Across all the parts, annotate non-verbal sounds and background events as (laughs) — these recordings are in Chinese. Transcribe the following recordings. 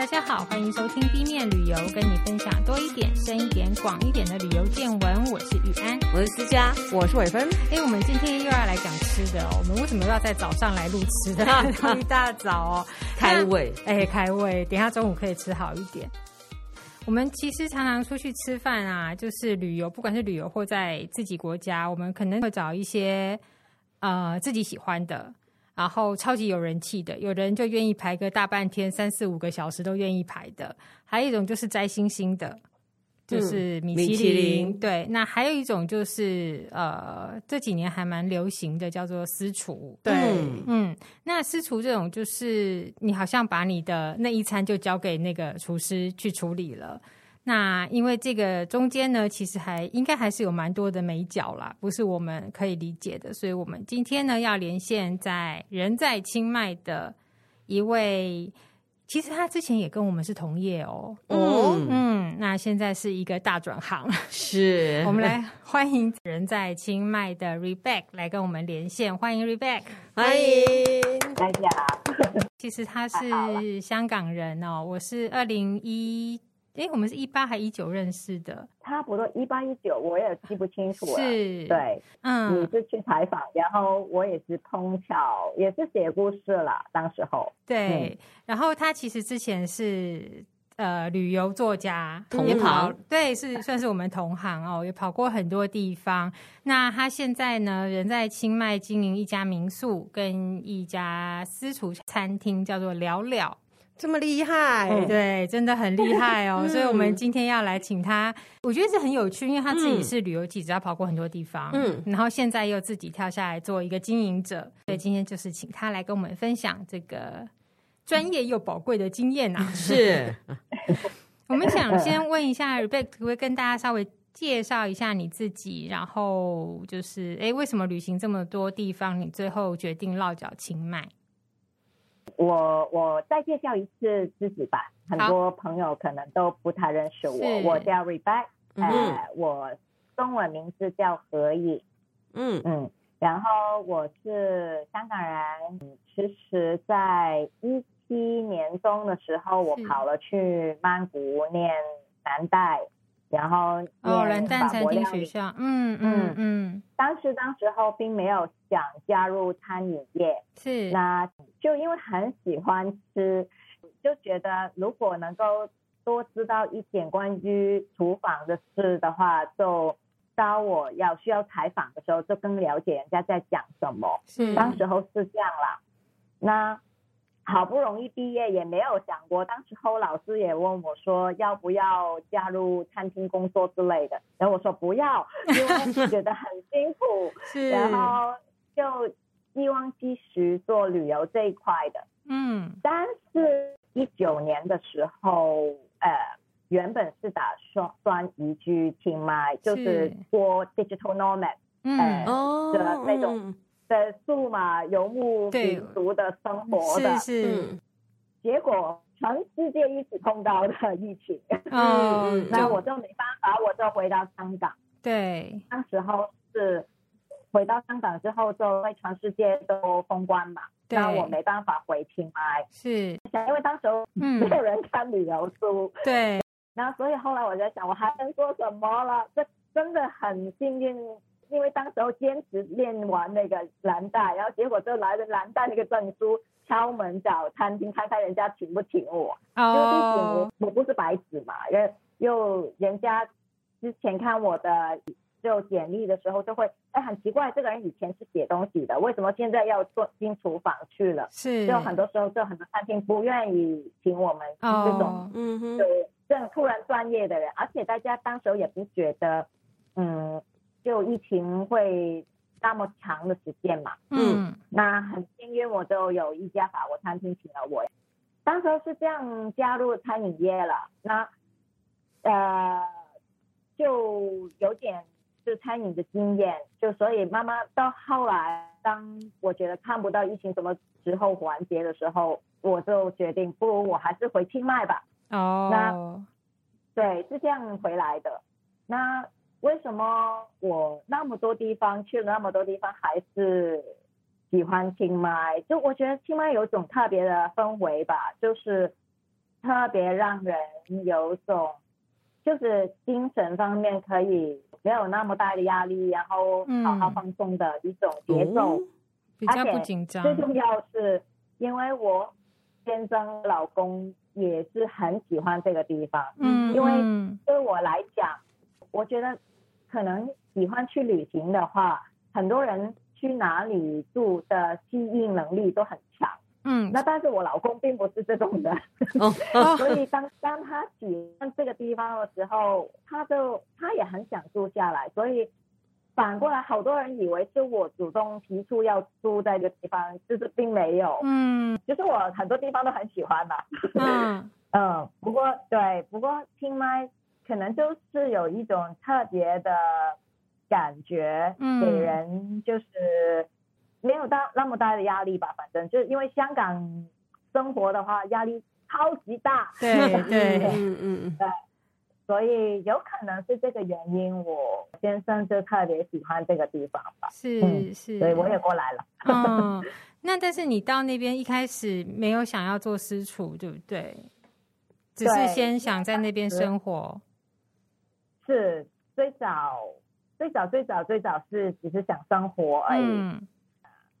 大家好，欢迎收听 B 面旅游，跟你分享多一点、深一点、广一点的旅游见闻。我是雨安，我是思佳，我是伟芬。哎，我们今天又要来讲吃的哦。我们为什么要在早上来录吃的？(laughs) 一大早哦，(laughs) 开胃。哎，开胃，等一下中午可以吃好一点。我们其实常常出去吃饭啊，就是旅游，不管是旅游或在自己国家，我们可能会找一些呃自己喜欢的。然后超级有人气的，有人就愿意排个大半天，三四五个小时都愿意排的。还有一种就是摘星星的，就是米其林。对，那还有一种就是呃，这几年还蛮流行的，叫做私厨。对，嗯，那私厨这种就是你好像把你的那一餐就交给那个厨师去处理了。那因为这个中间呢，其实还应该还是有蛮多的美角啦，不是我们可以理解的。所以我们今天呢要连线在人在清迈的一位，其实他之前也跟我们是同业哦。嗯嗯，那现在是一个大转行，(laughs) 是我们来欢迎人在清迈的 Rebecca 来跟我们连线，欢迎 Rebecca，欢迎大家。(laughs) 其实他是香港人哦，我是二零一。哎，我们是一八还一九认识的，差不多一八一九，我也记不清楚了。是，对，嗯，你是去采访，然后我也是碰巧，也是写故事了。当时候，对，嗯、然后他其实之前是呃旅游作家，同行，对，是算是我们同行哦，也跑过很多地方。那他现在呢，人在清迈经营一家民宿跟一家私厨餐厅，叫做了了。这么厉害，嗯，对，真的很厉害哦。(laughs) 所以，我们今天要来请他，我觉得是很有趣，因为他自己是旅游记者，他跑过很多地方，嗯，然后现在又自己跳下来做一个经营者，所以今天就是请他来跟我们分享这个专业又宝贵的经验啊。(laughs) 是，我们想先问一下 Rebecca，可不可以跟大家稍微介绍一下你自己？然后就是，哎，为什么旅行这么多地方，你最后决定落脚清迈？我我再介绍一次自己吧，很多朋友可能都不太认识我。我叫 Rebecca，呃，我中文名字叫何颖，嗯嗯，然后我是香港人。其实，在一七年中的时候，我跑了去曼谷念蓝带。然后哦，蓝带餐厅学校，嗯嗯嗯，当时当时候并没有想加入餐饮业，是，那就因为很喜欢吃，就觉得如果能够多知道一点关于厨房的事的话，就当我要需要采访的时候，就更了解人家在讲什么。是，当时候是这样啦，那。好不容易毕业，也没有想过。当时候老师也问我说，要不要加入餐厅工作之类的。然后我说不要，因为觉得很辛苦。(laughs) 是。然后就希望继续做旅游这一块的。嗯。但是，一九年的时候，呃，原本是打算算移居清迈，就是做 digital nomad，嗯，呃、哦的那种。嗯的数码游牧民族的生活的，是是、嗯，结果全世界一起碰到的疫情，(laughs) 嗯，(laughs) 那我就没办法，我就回到香港。对，当时候是回到香港之后，就为全世界都封关嘛，那我没办法回清迈，是，因为当时候没有人看旅游书，嗯、对，然后所以后来我在想，我还能做什么了？这真的很幸运。因为当时候坚持练完那个蓝带，然后结果就来了蓝带那个证书，敲门找餐厅看看人家请不请我。哦。因为毕竟我我不是白纸嘛，又又人家之前看我的就简历的时候就会，哎，很奇怪，这个人以前是写东西的，为什么现在要做进厨房去了？是。就很多时候就很多餐厅不愿意请我们这种，嗯哼，就这种突然专业的人，而且大家当时候也不觉得，嗯。就疫情会那么长的时间嘛，嗯，那很幸运，我就有一家法国餐厅请了我，当时是这样加入餐饮业了，那呃就有点就餐饮的经验，就所以慢慢到后来，当我觉得看不到疫情什么时候完结的时候，我就决定不如我还是回清迈吧。哦，那对，是这样回来的，那。为什么我那么多地方去了那么多地方还是喜欢清迈？就我觉得清迈有种特别的氛围吧，就是特别让人有种，就是精神方面可以没有那么大的压力，然后好好放松的一种节奏，嗯、比较不紧张。最重要是，因为我先生老公也是很喜欢这个地方，嗯，因为对我来讲，我觉得可能喜欢去旅行的话，很多人去哪里住的适应能力都很强。嗯，那但是我老公并不是这种的，哦哦、(laughs) 所以当当他喜欢这个地方的时候，他就他也很想住下来。所以反过来，好多人以为是我主动提出要住在这个地方，就是并没有。嗯，其实我很多地方都很喜欢的。嗯 (laughs) 嗯，不过对，不过清迈可能就是有一种特别的感觉，给人就是。没有大那么大的压力吧，反正就是因为香港生活的话压力超级大，对 (laughs) 对嗯嗯对，所以有可能是这个原因，我先生就特别喜欢这个地方吧，是、嗯、是，所以我也过来了。嗯，(laughs) 那但是你到那边一开始没有想要做私厨，对不对？只是先想在那边生活。是最早最早最早最早是只是想生活而已。嗯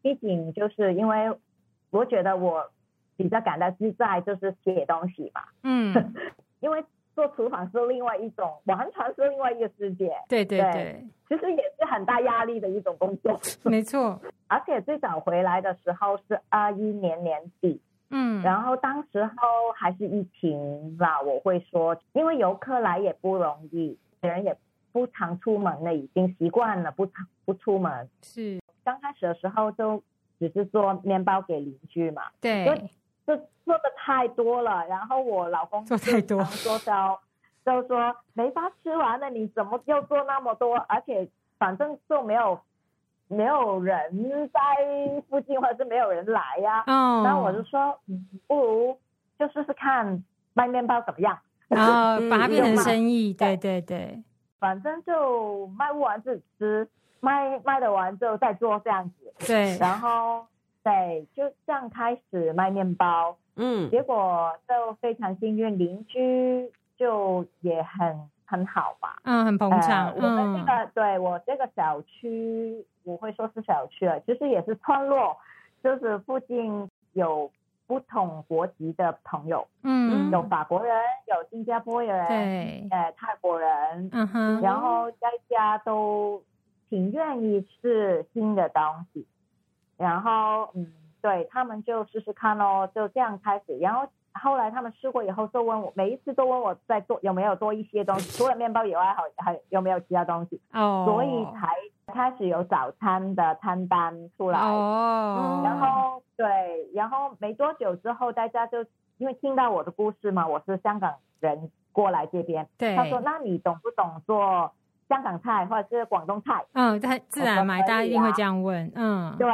毕竟就是因为我觉得我比较感到自在，就是写东西嘛。嗯，(laughs) 因为做厨房是另外一种，完全是另外一个世界。对对对，其实也是很大压力的一种工作。(laughs) 没错，而且最早回来的时候是二一年年底，嗯，然后当时候还是疫情吧。我会说，因为游客来也不容易，人也不常出门了，已经习惯了不常不出门。是。刚开始的时候就只是做面包给邻居嘛，对，就做的太多了，然后我老公做太多，(laughs) 做到就说没法吃完了，你怎么又做那么多？而且反正就没有没有人在附近，或者是没有人来呀、啊。嗯，然后我就说，不如就试试看卖面包怎么样？(laughs) 然后把它变成生意，对。对对，反正就卖不完自己吃。卖卖得完之后再做这样子，对，然后对，就这样开始卖面包，嗯，结果就非常幸运，邻居就也很很好吧，嗯，很捧场，呃、我们这个、嗯、对我这个小区，我会说是小区了，其实也是村落，就是附近有不同国籍的朋友，嗯，有法国人，有新加坡人，对，呃，泰国人，嗯哼，然后大家都。挺愿意试新的东西，然后嗯，对他们就试试看咯，就这样开始。然后后来他们试过以后，都问我，每一次都问我在做有没有多一些东西，除了面包以外，还还有没有其他东西哦，所以才开始有早餐的餐单出来哦。然后对，然后没多久之后，大家就因为听到我的故事嘛，我是香港人过来这边，对，他说那你懂不懂做？香港菜或者是广东菜，嗯，他自然嘛，大家一定会这样问，嗯，对。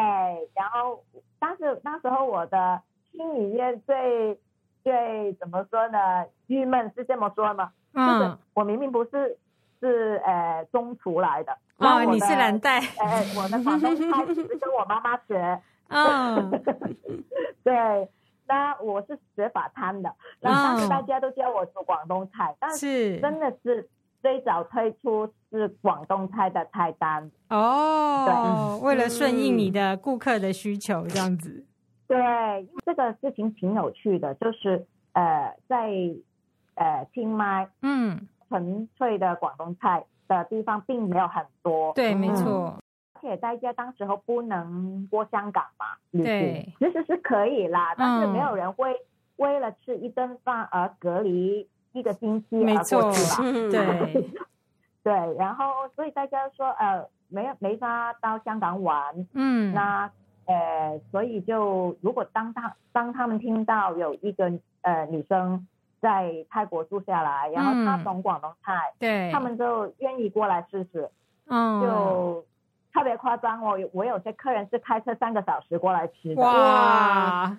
然后当时那时候我的心里面最最怎么说呢？郁闷是这么说吗？嗯，就是我明明不是是呃中厨来的，哦，你是蓝带，(laughs) 呃，我的广东菜是跟我妈妈学，嗯，(laughs) 对，那我是学法餐的，然后当时大家都叫我做广东菜，但是。真的是。最早推出是广东菜的菜单。哦，对，为了顺应你的顾客的需求，这样子。对，这个事情挺有趣的，就是呃，在呃清迈，嗯，纯粹的广东菜的地方并没有很多。对，没错。而且大家当时候不能过香港嘛，对，其实是可以啦，但是没有人会为了吃一顿饭而隔离。一个星期而过去吧，对 (laughs) 对，然后所以大家说呃没没法到香港玩，嗯，那呃所以就如果当他当他们听到有一个呃女生在泰国住下来，然后她懂广东菜，对，他们就愿意过来试试，嗯，就特别夸张哦，我有些客人是开车三个小时过来吃的，哇，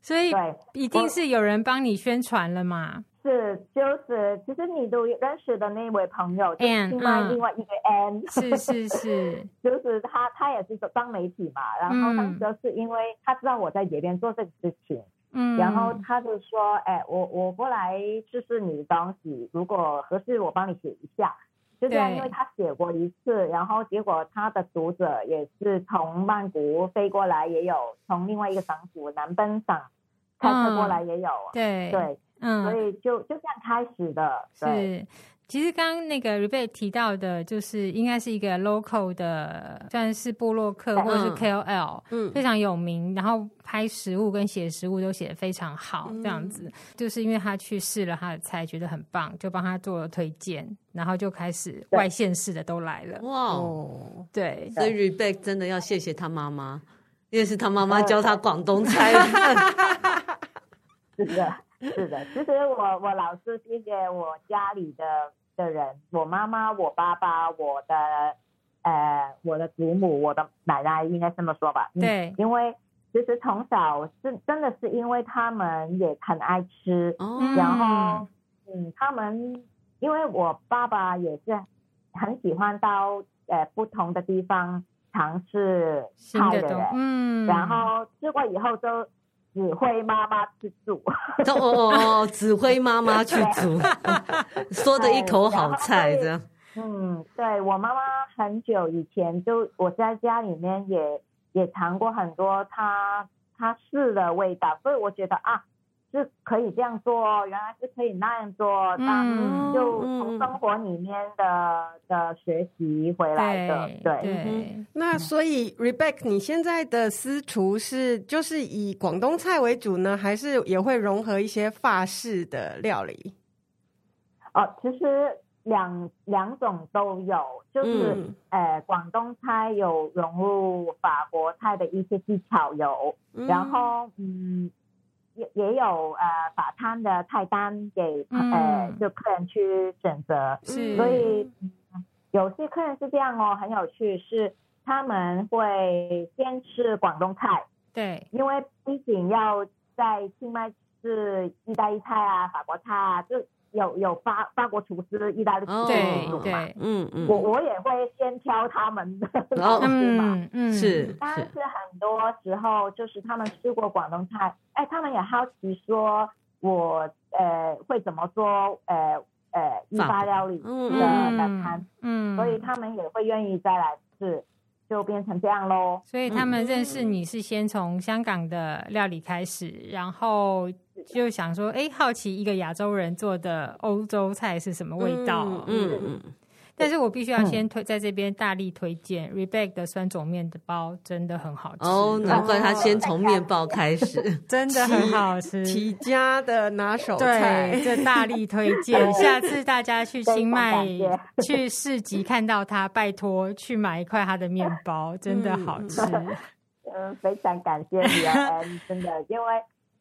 所以已经是有人帮你宣传了嘛。是，就是，其实你都认识的那位朋友，就是另外另外一个 N，是是是，(laughs) 就是他，他也是做当媒体嘛，然后当时是因为他知道我在这边做这个事情，嗯，然后他就说，哎，我我过来试试你的东西，如果合适，我帮你写一下。就这样，因为他写过一次，然后结果他的读者也是从曼谷飞过来，也有从另外一个省府南奔省开车过来，也有。嗯、对。对，嗯，所以就就这样开始的。是。其实刚刚那个 Rebecca 提到的，就是应该是一个 local 的，算是布洛克或者是 KOL，嗯，非常有名，然后拍食物跟写食物都写的非常好，这样子，就是因为他去试了他的菜，觉得很棒，就帮他做了推荐，然后就开始外县市的都来了。哇哦，对，所以 Rebecca 真的要谢谢他妈妈，因为是他妈妈教他广东菜。(laughs) 是的。(laughs) 是的，其实我我老是谢谢我家里的的人，我妈妈、我爸爸、我的呃我的祖母、我的奶奶，应该这么说吧？对，因为其实从小是真的是因为他们也很爱吃，哦、然后嗯，他们因为我爸爸也是很喜欢到呃不同的地方尝试菜的人，嗯，然后吃过以后就。指挥妈妈去煮，哦哦哦，指挥妈妈去煮，(laughs) 说的一口好菜这样。嗯，对，我妈妈很久以前就我在家里面也也尝过很多她她试的味道，所以我觉得啊。是可以这样做，原来是可以那样做，嗯，就从生活里面的、嗯、的学习回来的，对。对嗯、那所以，Rebecca，你现在的私厨是就是以广东菜为主呢，还是也会融合一些法式的料理？哦，其实两两种都有，就是、嗯、呃，广东菜有融入法国菜的一些技巧有，嗯、然后嗯。也也有呃法餐的菜单给、嗯、呃就客人去选择，是。所以、嗯、有些客人是这样哦，很有趣，是他们会先吃广东菜，对，因为毕竟要在清迈吃意大利菜啊、法国菜啊，就。有有法法国厨师、意大利厨师嘛？对，嗯嗯，我我也会先挑他们的 (laughs) 厨师嘛，嗯是。但是很多时候就是他们吃过广东菜，哎，他们也好奇说我呃会怎么做呃呃意法料理的的餐，嗯，所以他们也会愿意再来吃。就变成这样喽。所以他们认识你是先从香港的料理开始，嗯、然后就想说，哎，好奇一个亚洲人做的欧洲菜是什么味道？嗯嗯。但是我必须要先推在这边大力推荐 Rebecca 的酸种面的包，真的很好吃哦。难怪他先从面包开始，真的很好吃，(laughs) 齐家的拿手菜。对，这大力推荐，(laughs) 下次大家去清迈去市集看到他，拜托去买一块他的面包，真的好吃。(laughs) 嗯，非常感谢你啊，真的，因为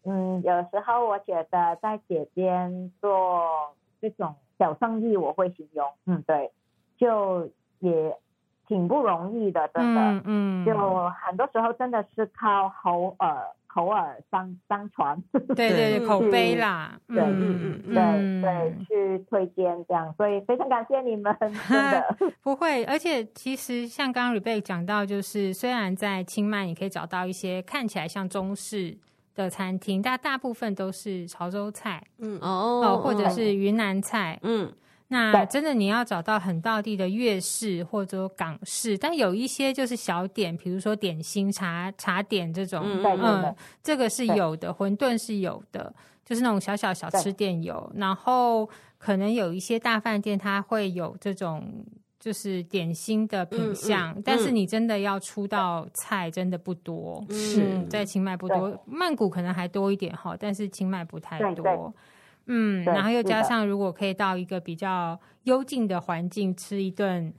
嗯，有时候我觉得在街边做这种小生意，我会形容，嗯，对。就也挺不容易的，真的，嗯，嗯。就很多时候真的是靠口耳口耳相相传，对 (laughs) 对对，口碑啦，对，嗯嗯，对对，去推荐这样，所以非常感谢你们，(laughs) 真的。(laughs) 不会，而且其实像刚刚 Rebecca 讲到，就是虽然在清迈你可以找到一些看起来像中式的餐厅，但大部分都是潮州菜，嗯。哦，或者是云南菜，嗯。那真的你要找到很道地的粤式或者港式，但有一些就是小点，比如说点心、茶茶点这种，嗯，嗯，这个是有的，馄饨是有的，就是那种小小小吃店有，然后可能有一些大饭店它会有这种就是点心的品相，嗯嗯、但是你真的要出到菜真的不多，是、嗯、在清迈不多，曼谷可能还多一点哈，但是清迈不太多。嗯，然后又加上，如果可以到一个比较幽静的环境吃一顿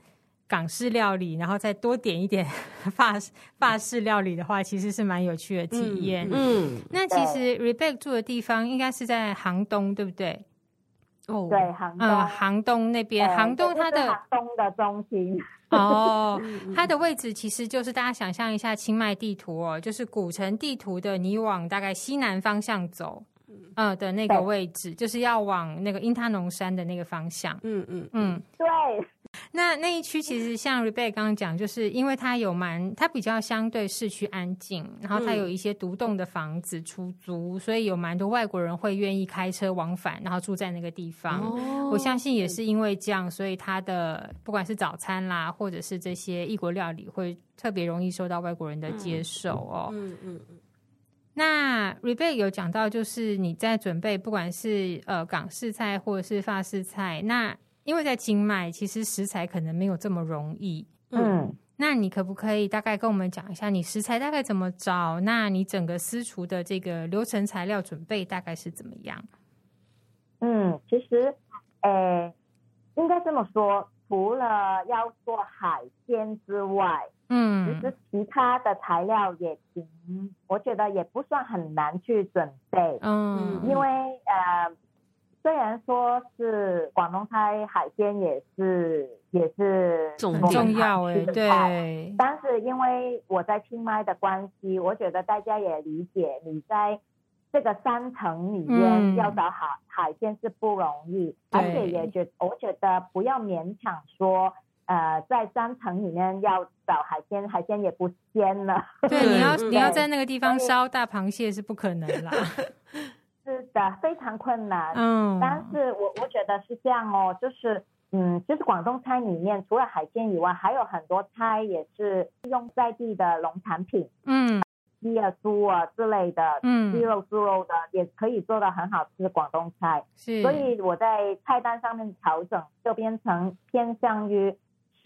港式料理，然后再多点一点 (laughs) 法法式料理的话，其实是蛮有趣的体验。嗯，嗯那其实 Rebecca 住的地方应该是在杭东，对不对？哦，对，杭东，嗯，杭东那边，呃、杭东它的杭东的中心。(laughs) (laughs) 哦，它的位置其实就是大家想象一下清迈地图哦，就是古城地图的，你往大概西南方向走。嗯的那个位置，就是要往那个因他农山的那个方向。嗯嗯嗯，对。那那一区其实像 Rebecca 刚刚讲，就是因为它有蛮，它比较相对市区安静，然后它有一些独栋的房子出租，嗯、所以有蛮多外国人会愿意开车往返，然后住在那个地方。哦、我相信也是因为这样，所以它的不管是早餐啦，或者是这些异国料理，会特别容易受到外国人的接受哦。嗯嗯嗯。嗯那 Rebecca 有讲到，就是你在准备，不管是呃港式菜或者是法式菜，那因为在清迈，其实食材可能没有这么容易。嗯，那你可不可以大概跟我们讲一下，你食材大概怎么找？那你整个私厨的这个流程、材料准备大概是怎么样？嗯，其实，呃，应该这么说，除了要做海鲜之外。嗯，其实其他的材料也挺，我觉得也不算很难去准备。嗯，因为呃，虽然说是广东菜，海鲜也是也是很重要哎，对。但是因为我在清迈的关系，我觉得大家也理解，你在这个山城里面要找海、嗯、海鲜是不容易，而且也觉我觉得不要勉强说。呃，在山城里面要找海鲜，海鲜也不鲜了。对，你要你要在那个地方烧大螃蟹是不可能啦。(laughs) 是的，非常困难。嗯，但是我我觉得是这样哦，就是嗯，就是广东菜里面除了海鲜以外，还有很多菜也是用在地的农产品，嗯，鸡啊、猪啊之类的，嗯，鸡肉、猪肉的也可以做的很好吃的广东菜。是，所以我在菜单上面调整，就变成偏向于。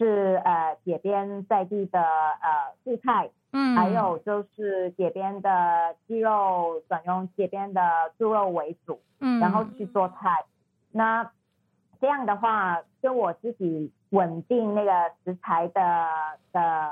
是呃，街边在地的呃素菜，嗯，还有就是街边的鸡肉转用街边的猪肉为主，嗯，然后去做菜。那这样的话，就我自己稳定那个食材的的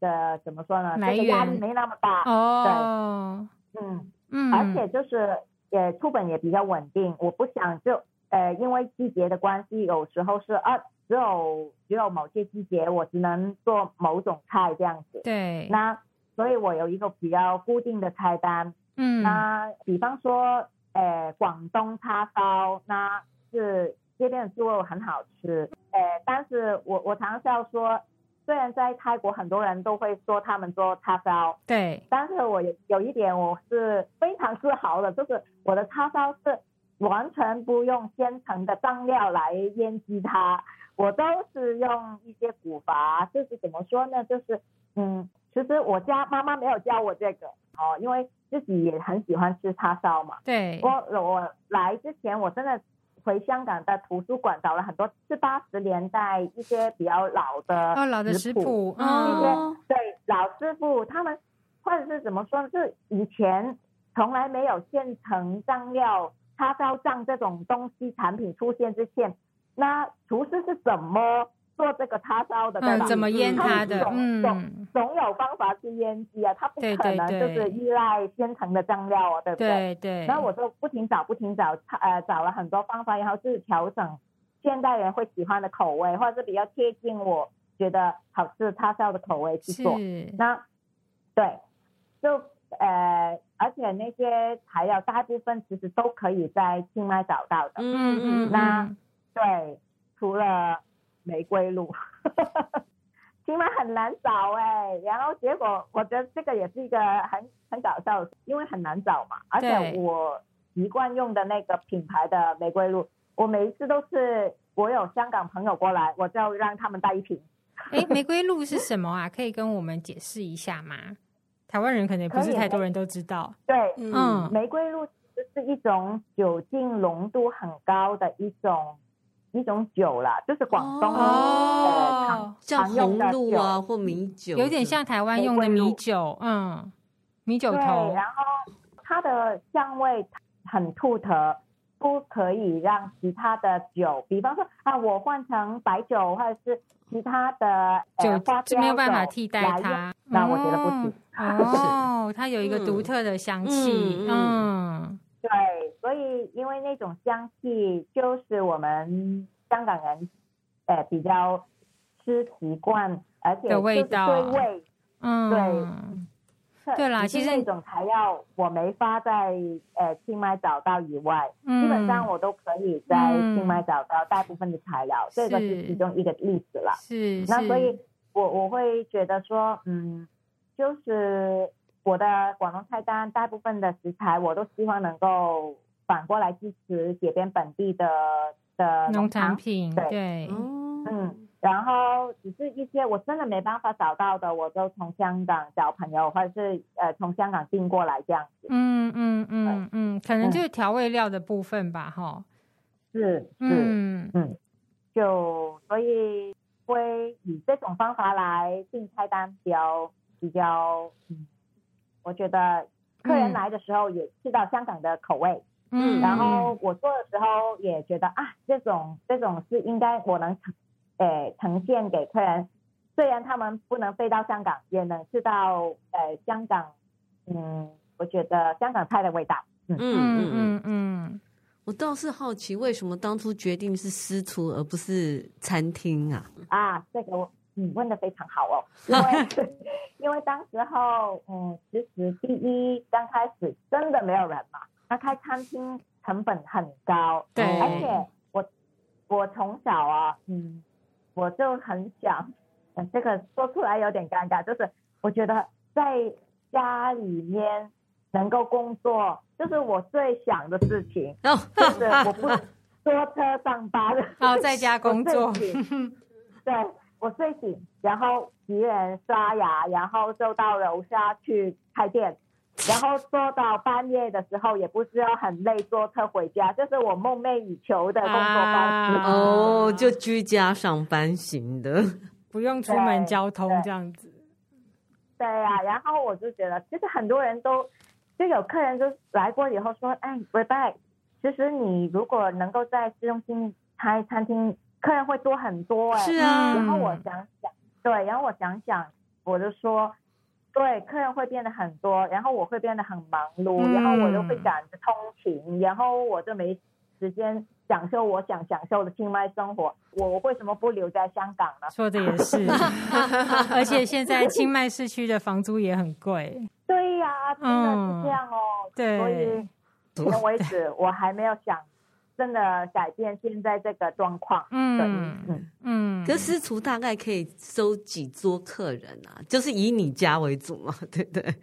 的怎么说呢？这个压力没那么大哦。对，嗯嗯，而且就是也出本也比较稳定。我不想就呃，因为季节的关系，有时候是二。只有只有某些季节，我只能做某种菜这样子。对。那所以我有一个比较固定的菜单。嗯。那比方说，呃，广东叉烧，那是这边的猪肉很好吃。呃，但是我我常常要说，虽然在泰国很多人都会说他们做叉烧，对。但是我有有一点我是非常自豪的，就是我的叉烧是完全不用现成的酱料来腌制它。我都是用一些古法，就是怎么说呢？就是嗯，其实我家妈妈没有教我这个哦，因为自己也很喜欢吃叉烧嘛。对。我我来之前，我真的回香港的图书馆找了很多七八十年代一些比较老的哦，老的食谱，嗯、哦，对老师傅他们或者是怎么说呢？就是以前从来没有现成酱料叉烧酱这种东西产品出现之前。那厨师是怎么做这个叉烧的？嗯，怎么腌它的？总嗯，总总有方法去腌制啊，他不可能就是依赖现成的酱料啊，对不对？对对。然后我就不停找，不停找，呃，找了很多方法，然后是调整现代人会喜欢的口味，或者是比较贴近我觉得好吃叉烧的口味去做。是。那对，就呃，而且那些材料大部分其实都可以在清迈找到的。嗯嗯，嗯。那。对，除了玫瑰露，起码很难找哎。然后结果，我觉得这个也是一个很很搞笑的，因为很难找嘛。而且我习惯用的那个品牌的玫瑰露，我每一次都是我有香港朋友过来，我就让他们带一瓶。哎，玫瑰露是什么啊？可以跟我们解释一下吗？台湾人可能也不是太多人都知道。对，嗯，玫瑰露是一种酒精浓度很高的一种。一种酒啦，就是广东哦，像红露啊或米酒，有点像台湾用的米酒，嗯，米酒头。然后它的香味很独特，不可以让其他的酒，比方说啊，我换成白酒或者是其他的酒，就没有办法替代它。那我觉得不行。哦，(laughs) 它有一个独特的香气，嗯。对，所以因为那种香气就是我们香港人，呃，比较吃习惯，而且就是对味，嗯，对。对啦，其实那种材料我没法在呃清迈找到以外，嗯，基本上我都可以在清迈找到大部分的材料，这个是其中一个例子了。是，那所以我我会觉得说，嗯，就是我的广东菜单大部分的食材，我都希望能够反过来支持这边本地的的农产品，对，对嗯。然后只是一些我真的没办法找到的，我就从香港找朋友，或者是呃从香港订过来这样子。嗯嗯嗯嗯，可能就是调味料的部分吧，哈、嗯。是是嗯嗯，就所以会以这种方法来订菜单，比较比较，嗯，我觉得客人来的时候也吃到香港的口味。嗯。然后我做的时候也觉得啊，这种这种是应该我能呈。诶，呈现给客人，虽然他们不能飞到香港，也能吃到呃香港，嗯，我觉得香港菜的味道。嗯嗯嗯嗯，我倒是好奇，为什么当初决定是私厨而不是餐厅啊？啊，这个我嗯。问的非常好哦，(laughs) 因为 (laughs) 因为当时候嗯，其实第一刚开始真的没有人嘛，那开餐厅成本很高，对，而且我我从小啊，嗯。我就很想，这个说出来有点尴尬，就是我觉得在家里面能够工作，就是我最想的事情。哦，就是我不 (laughs) 坐车上班，然后在家工作。对，我睡醒，然后洗脸刷牙，然后就到楼下去开店，然后做到半夜的时候，也不是要很累，坐车回家，这，就是我梦寐以求的工作方式。啊、哦，就居家上班型的，不用出门交通这样子。对呀、啊，然后我就觉得，其实很多人都就有客人就来过以后说，哎，拜拜。其实你如果能够在市中心开餐厅，客人会多很多哎。是啊。然后我想想，对，然后我想想，我就说。对，客人会变得很多，然后我会变得很忙碌，嗯、然后我就会赶着通勤，然后我就没时间享受我想享受的清迈生活。我为什么不留在香港呢？说的也是，(laughs) 而且现在清迈市区的房租也很贵。对呀、啊，真的是这样哦。嗯、对，所以目前为止我还没有想。真的改变现在这个状况，嗯嗯嗯，可私厨大概可以收几桌客人啊？就是以你家为主嘛，(laughs) 对不对？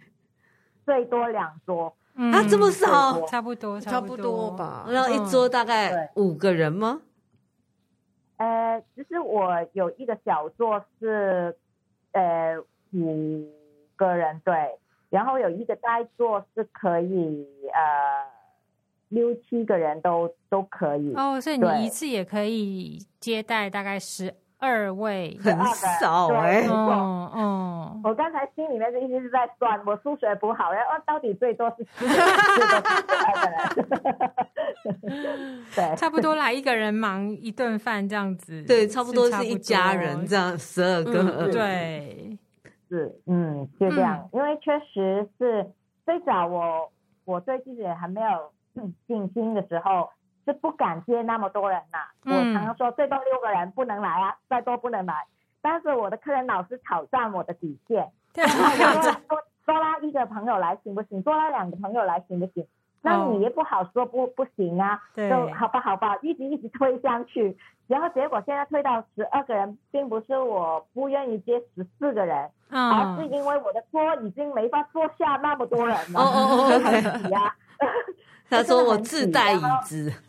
最多两桌，嗯、啊，这么少，差不多，差不多吧。然后一桌大概五个人吗？呃，其实我有一个小桌是呃五个人，对，然后有一个大桌是可以呃。六七个人都都可以。哦，所以你一次也可以接待大概十二位，很少哎、欸。哦哦，我刚才心里面就一直是在算，我数学不好，然后到底最多是十二 (laughs) 个人，(laughs) 对，差不多来一个人忙一顿饭这样子，对，差不多是一家人这样，十二个，嗯、(laughs) 对，是，嗯，就这样，嗯、因为确实是最早我我对自己还没有。信心的时候是不敢接那么多人呐、我常常说最多六个人不能来啊，再多不能来。但是我的客人老是挑战我的底线，多多拉一个朋友来行不行？多拉两个朋友来行不行？那你也不好说不不行啊。对，就好吧好吧，一直一直推上去，然后结果现在推到十二个人，并不是我不愿意接十四个人，嗯、而是因为我的桌已经没法坐下那么多人了，哦哦哦，(laughs) 很挤啊。(laughs) 他说：“我自带椅子。(laughs)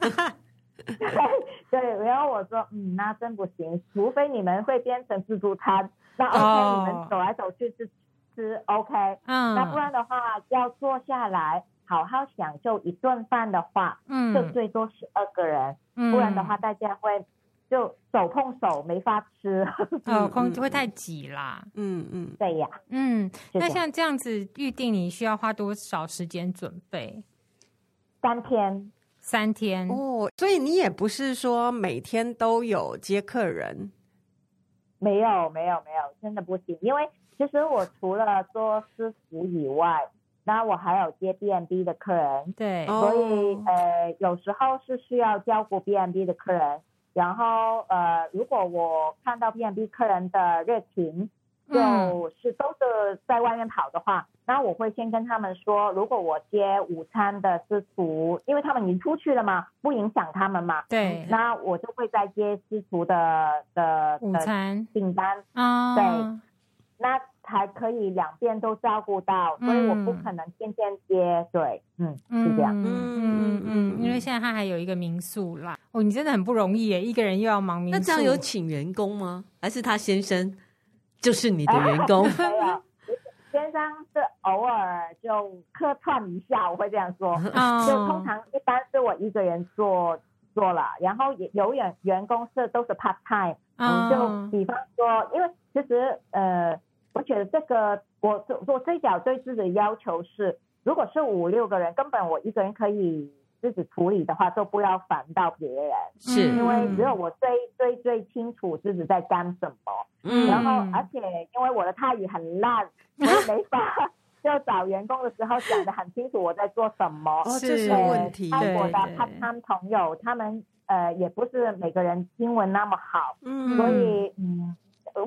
(laughs) ”对，然后我说：“嗯，那真不行，除非你们会变成自助餐，那 OK，、oh. 你们走来走去吃吃 OK，嗯，那不然的话要坐下来好好享受一顿饭的话，嗯，就最多十二个人，嗯、不然的话大家会就手碰手没法吃，哦，空会太挤啦，嗯嗯，对呀，嗯，那像这样子预定，你需要花多少时间准备？”三天，三天哦，所以你也不是说每天都有接客人，没有，没有，没有，真的不行。因为其实我除了做私服以外，那我还有接 B M B 的客人，对，所以、哦、呃，有时候是需要照顾 B M B 的客人。然后呃，如果我看到 B M B 客人的热情，就是都是在外面跑的话，那我会先跟他们说，如果我接午餐的师厨，因为他们已经出去了嘛，不影响他们嘛。对。那我就会再接师厨的的午餐订单。啊。对。那才可以两边都照顾到，所以我不可能天天接。对，嗯，是这样。嗯嗯嗯，因为现在他还有一个民宿啦。哦，你真的很不容易耶，一个人又要忙民宿。那这样有请员工吗？还是他先生？就是你的员工，(laughs) 先生是偶尔就客串一下，我会这样说。Oh. (laughs) 就通常一般是我一个人做做了，然后也有员员工是都是 part time。嗯，就比方说，因为其实呃，我觉得这个我做做这脚对自己的要求是，如果是五六个人，根本我一个人可以。自己处理的话，都不要烦到别人，是因为只有我最最最清楚自己在干什么。嗯，然后而且因为我的泰语很烂，(laughs) 我也没法 (laughs) 就找员工的时候讲的很清楚我在做什么。哦，这是问题。泰国的他他们朋友，他们呃也不是每个人英文那么好，嗯，所以嗯，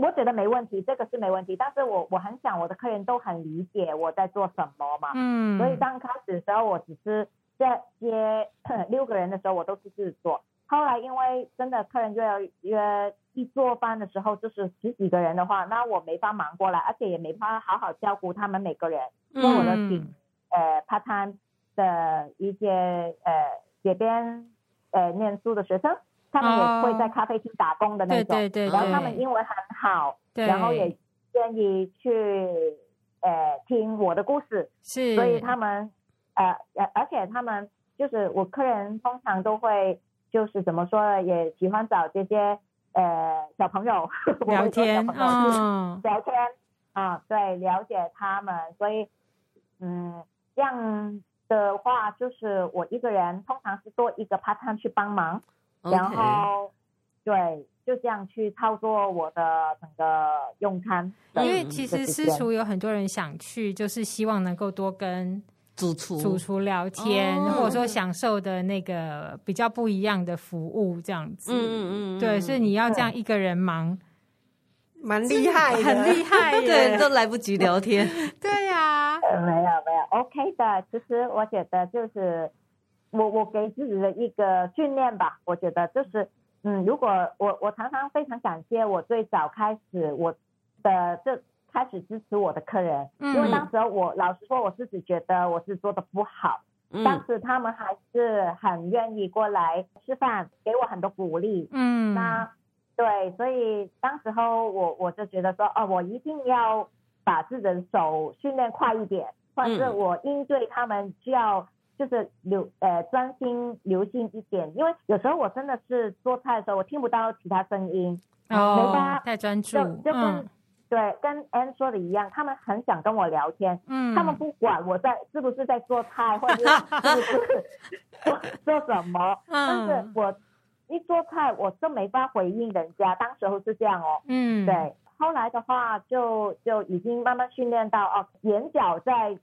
我觉得没问题，这个是没问题。但是我我很想我的客人都很理解我在做什么嘛，嗯，所以刚开始的时候我只是。在接 (coughs) 六个人的时候，我都是自己做。后来因为真的客人就要约一做饭的时候，就是十几个人的话，那我没法忙过来，而且也没法好好照顾他们每个人。所以我的请呃 part time 的一些呃这边呃念书的学生，他们也会在咖啡厅打工的那种。对对对。然后他们英文很好，然后也愿意去呃听我的故事。是。所以他们。呃，而且他们就是我客人，通常都会就是怎么说呢，也喜欢找这些呃小朋友 (laughs) 聊天，嗯，聊天啊，对，了解他们，所以嗯，这样的话就是我一个人通常是做一个 part time 去帮忙.然后对，就这样去操作我的整个用餐。因为其实私厨有很多人想去，就是希望能够多跟。主厨主厨聊天，哦、或者说享受的那个比较不一样的服务，这样子。嗯嗯嗯，对，所以你要这样一个人忙，蛮厉害，很厉害，(laughs) 对，都来不及聊天。(laughs) 对呀、啊呃，没有没有，OK 的。其实我觉得就是我我给自己的一个训练吧。我觉得就是嗯，如果我我常常非常感谢我最早开始我的这。开始支持我的客人，因为当时我老实说，我自己觉得我是做的不好，嗯，但是他们还是很愿意过来吃饭，给我很多鼓励。嗯，那对，所以当时候我我就觉得说，哦，我一定要把自己的手训练快一点，或者是我应对他们需要就是留呃专心留心一点，因为有时候我真的是做菜的时候，我听不到其他声音，哦，没办法，太专注，就跟。嗯对，跟 Ann 说的一样，他们很想跟我聊天。嗯，他们不管我在是不是在做菜，或者是 (laughs) 是不是做做什么。嗯，但是我一做菜，我就没法回应人家。当时候是这样哦。嗯，对。后来的话就，就就已经慢慢训练到哦，眼角在。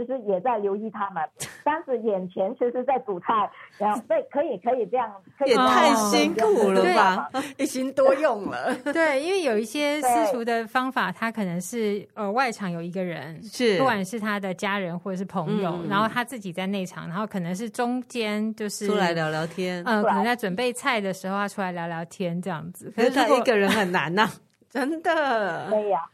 其实也在留意他们，(laughs) 但是眼前其实在煮菜，然后对，可以可以这样，可以也太辛苦了吧，(laughs) 一心多用了。(laughs) 对，因为有一些私厨的方法，他可能是呃外场有一个人，是不管是他的家人或者是朋友，嗯、然后他自己在内场，然后可能是中间就是出来聊聊天，嗯、呃，可能在准备菜的时候他出来聊聊天这样子。可是他一个人很难呐、啊，真的。对呀、啊，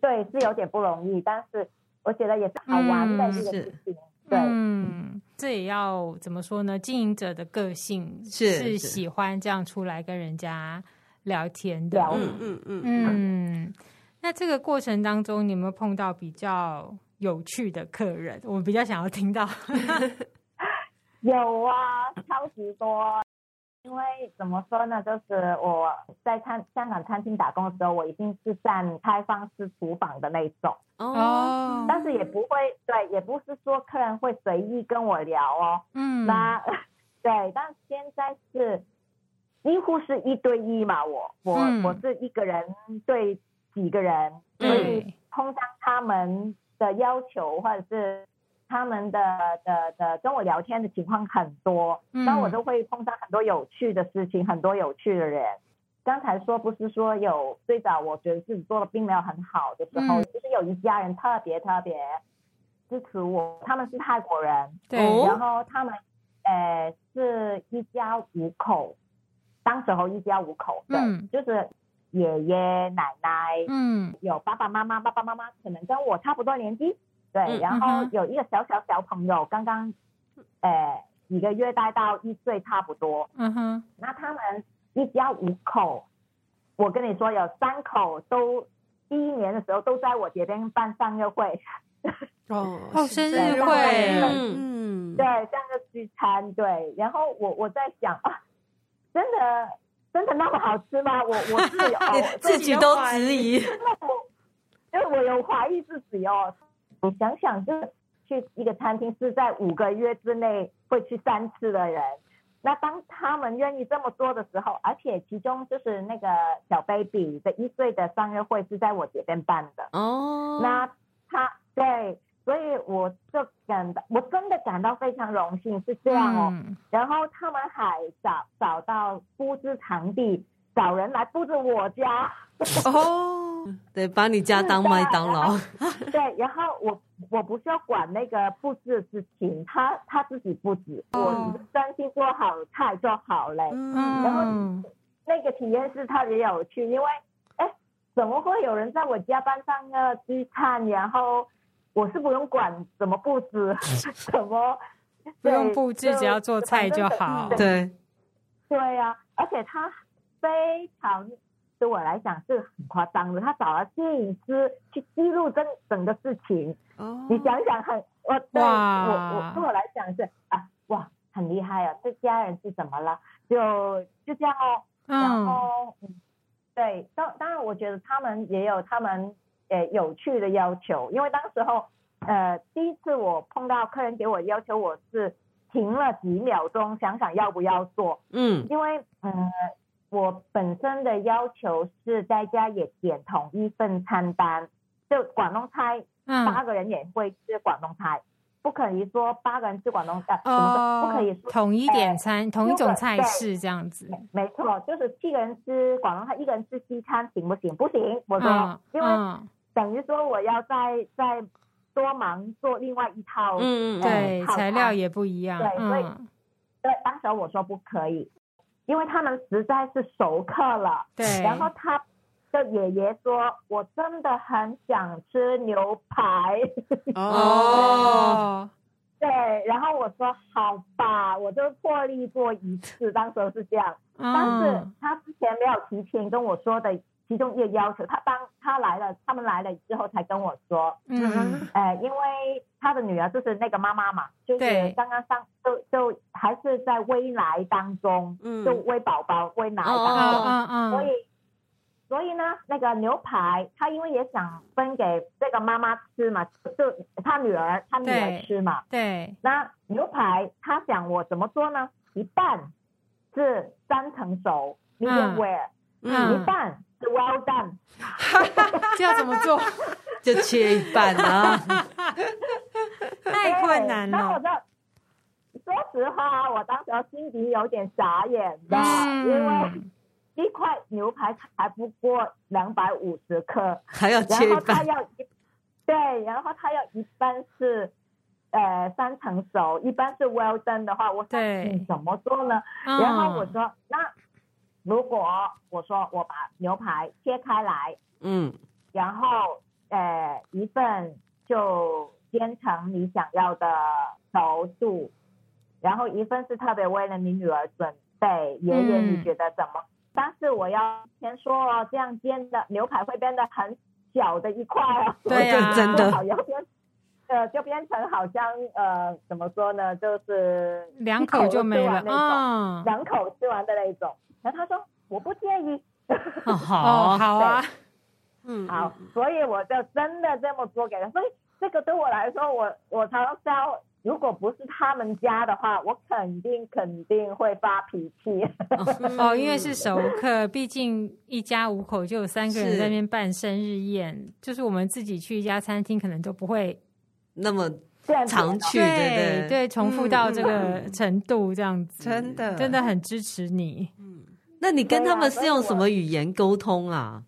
对，是有点不容易，但是。我觉得也是好玩的一个事情，嗯、对，嗯，这也要怎么说呢？经营者的个性是是喜欢这样出来跟人家聊天的，聊，嗯嗯嗯嗯。那这个过程当中，你有没有碰到比较有趣的客人？我比较想要听到。(laughs) 有啊，超级多。因为怎么说呢，就是我在餐香港餐厅打工的时候，我已经是占开放式厨房的那种。哦，但是也不会对，也不是说客人会随意跟我聊哦，嗯，那 (laughs) 对，但现在是几乎是一对一嘛，我我、嗯、我是一个人对几个人，所以通常他们的要求或者是。他们的的的跟我聊天的情况很多，那、嗯、我都会碰上很多有趣的事情，很多有趣的人。刚才说不是说有最早我觉得自己做的并没有很好的时候，嗯、就是有一家人特别特别支持我，他们是泰国人，对，然后他们呃是一家五口，当时候一家五口，对，嗯、就是爷爷奶奶，嗯，有爸爸妈妈，爸爸妈妈可能跟我差不多年纪，对，嗯、然后有一个小小小朋友，刚刚呃几个月大到一岁差不多，嗯哼，那他们。一家五口，我跟你说，有三口都第一年的时候都在我这边办生日会，(laughs) 哦，生日会，嗯，对，像个聚餐，对。然后我我在想啊，真的真的那么好吃吗？我 (laughs) 我自己哦，自己都质疑，因为我有怀疑自己哦。你想想，就是去一个餐厅是在五个月之内会去三次的人。那当他们愿意这么做的时候，而且其中就是那个小 baby 的一岁的生日会是在我这边办的哦。Oh. 那他对，所以我就感到我真的感到非常荣幸，是这样哦。嗯、然后他们还找找到布置场地，找人来布置我家 (laughs) 哦。对，把你家当麦当劳。(laughs) 对，然后我我不需要管那个布置的事情，他他自己布置，我专心做好菜就好嘞。嗯，然后那个体验是特别有趣，因为哎，怎么会有人在我家班上个聚餐，然后我是不用管怎么布置，(laughs) 怎么 (laughs) 不用布置，只要做菜就好。对，对呀，而且他非常。对我来讲是很夸张的，他找了摄影师去记录整整个事情。哦，你想想很，我对哇我我对我来讲是啊，哇，很厉害啊！这家人是怎么了？就就这样哦。然后，嗯，对，当当然，我觉得他们也有他们呃有趣的要求，因为当时候呃第一次我碰到客人给我要求，我是停了几秒钟，想想要不要做。嗯，因为呃。我本身的要求是在家也点同一份餐单，就广东菜，八个人也会吃广东菜，嗯、不可以说八个人吃广东菜，哦、不可以说统一点餐，同一种菜式这样子。没错，就是七个人吃广东菜，一个人吃西餐，行不行？不行，我说，嗯、因为等于说我要再再多忙做另外一套，嗯，对，材料也不一样，对，所以对，当时我说不可以。因为他们实在是熟客了，对。然后他的爷爷说：“我真的很想吃牛排。”哦，(laughs) 对。然后我说：“好吧，我就破例做一次。”当时是这样，哦、但是他之前没有提前跟我说的其中一个要求，他当他来了，他们来了之后才跟我说：“嗯，呃，因为他的女儿就是那个妈妈嘛，就是刚刚上。”就就还是在喂奶当中，嗯，就喂宝宝喂奶当中，嗯嗯嗯，所以所以呢，那个牛排他因为也想分给这个妈妈吃嘛，就他女儿他女儿吃嘛，对，那牛排他想我怎么做呢？一半是三成熟，medium well，嗯，一半是 well done，(laughs) 这要怎么做？就切一半啊，(laughs) 太困难了。说实话，我当时心里有点傻眼的，嗯、因为一块牛排才不过两百五十克，还要切然后他要一，对，然后它要一半是呃三成熟，一半是 well done 的话，我想你怎么做呢？嗯、然后我说那如果我说我把牛排切开来，嗯，然后呃一份就煎成你想要的熟度。然后一份是特别为了你女儿准备，爷爷你觉得怎么？嗯、但是我要先说哦，这样煎的牛排会变得很小的一块哦，(laughs) 对呀、啊，真的，呃，就变成好像呃，怎么说呢，就是两口就没了，嗯，两口吃完的那种。然后他说我不介意，(laughs) 哦、好 (laughs) 好啊，嗯，好，所以我就真的这么做给他。所以这个对我来说，我我常常教。如果不是他们家的话，我肯定肯定会发脾气。(laughs) 哦，因为是熟客，毕竟一家五口就有三个人在那边办生日宴，是就是我们自己去一家餐厅，可能都不会那么常去，对对。对，对，重复到这个程度这样子，真的。真的很支持你。嗯，那你跟他们是用什么语言沟通啊？